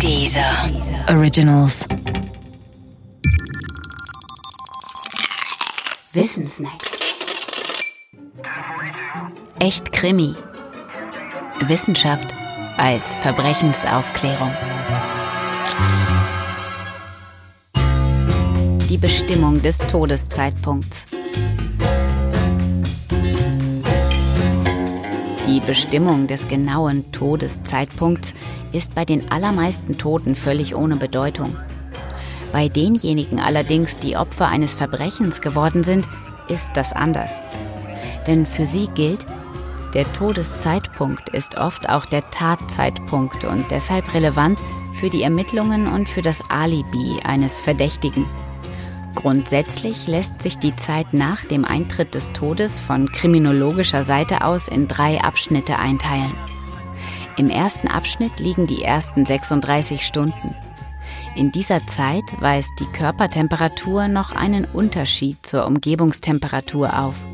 Dieser Originals. Wissensnacks. Echt Krimi. Wissenschaft als Verbrechensaufklärung. Die Bestimmung des Todeszeitpunkts. Die Bestimmung des genauen Todeszeitpunkts ist bei den allermeisten Toten völlig ohne Bedeutung. Bei denjenigen allerdings, die Opfer eines Verbrechens geworden sind, ist das anders. Denn für sie gilt, der Todeszeitpunkt ist oft auch der Tatzeitpunkt und deshalb relevant für die Ermittlungen und für das Alibi eines Verdächtigen. Grundsätzlich lässt sich die Zeit nach dem Eintritt des Todes von kriminologischer Seite aus in drei Abschnitte einteilen. Im ersten Abschnitt liegen die ersten 36 Stunden. In dieser Zeit weist die Körpertemperatur noch einen Unterschied zur Umgebungstemperatur auf.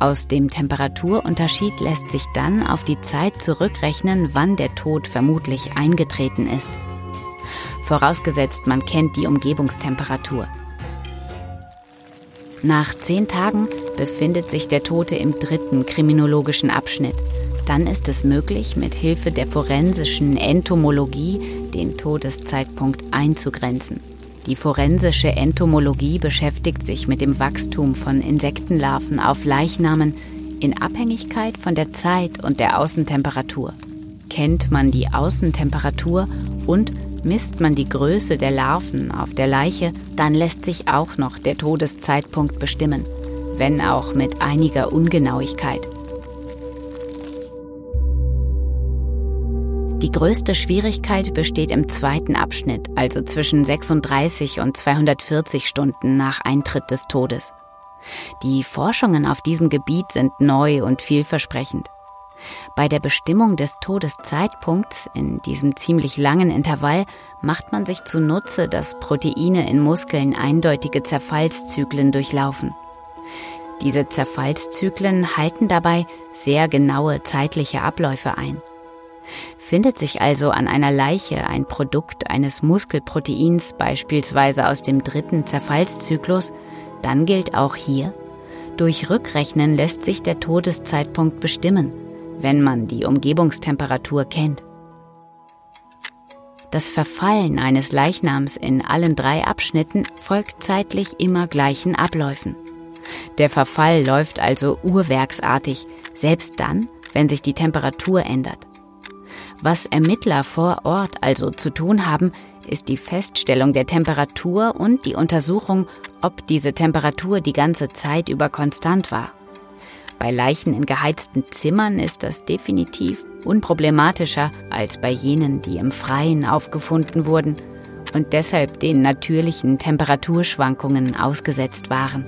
Aus dem Temperaturunterschied lässt sich dann auf die Zeit zurückrechnen, wann der Tod vermutlich eingetreten ist. Vorausgesetzt, man kennt die Umgebungstemperatur. Nach zehn Tagen befindet sich der Tote im dritten kriminologischen Abschnitt. Dann ist es möglich, mit Hilfe der forensischen Entomologie den Todeszeitpunkt einzugrenzen. Die forensische Entomologie beschäftigt sich mit dem Wachstum von Insektenlarven auf Leichnamen in Abhängigkeit von der Zeit und der Außentemperatur. Kennt man die Außentemperatur und Misst man die Größe der Larven auf der Leiche, dann lässt sich auch noch der Todeszeitpunkt bestimmen, wenn auch mit einiger Ungenauigkeit. Die größte Schwierigkeit besteht im zweiten Abschnitt, also zwischen 36 und 240 Stunden nach Eintritt des Todes. Die Forschungen auf diesem Gebiet sind neu und vielversprechend. Bei der Bestimmung des Todeszeitpunkts in diesem ziemlich langen Intervall macht man sich zunutze, dass Proteine in Muskeln eindeutige Zerfallszyklen durchlaufen. Diese Zerfallszyklen halten dabei sehr genaue zeitliche Abläufe ein. Findet sich also an einer Leiche ein Produkt eines Muskelproteins beispielsweise aus dem dritten Zerfallszyklus, dann gilt auch hier, durch Rückrechnen lässt sich der Todeszeitpunkt bestimmen wenn man die Umgebungstemperatur kennt. Das Verfallen eines Leichnams in allen drei Abschnitten folgt zeitlich immer gleichen Abläufen. Der Verfall läuft also uhrwerksartig, selbst dann, wenn sich die Temperatur ändert. Was Ermittler vor Ort also zu tun haben, ist die Feststellung der Temperatur und die Untersuchung, ob diese Temperatur die ganze Zeit über konstant war. Bei Leichen in geheizten Zimmern ist das definitiv unproblematischer als bei jenen, die im Freien aufgefunden wurden und deshalb den natürlichen Temperaturschwankungen ausgesetzt waren.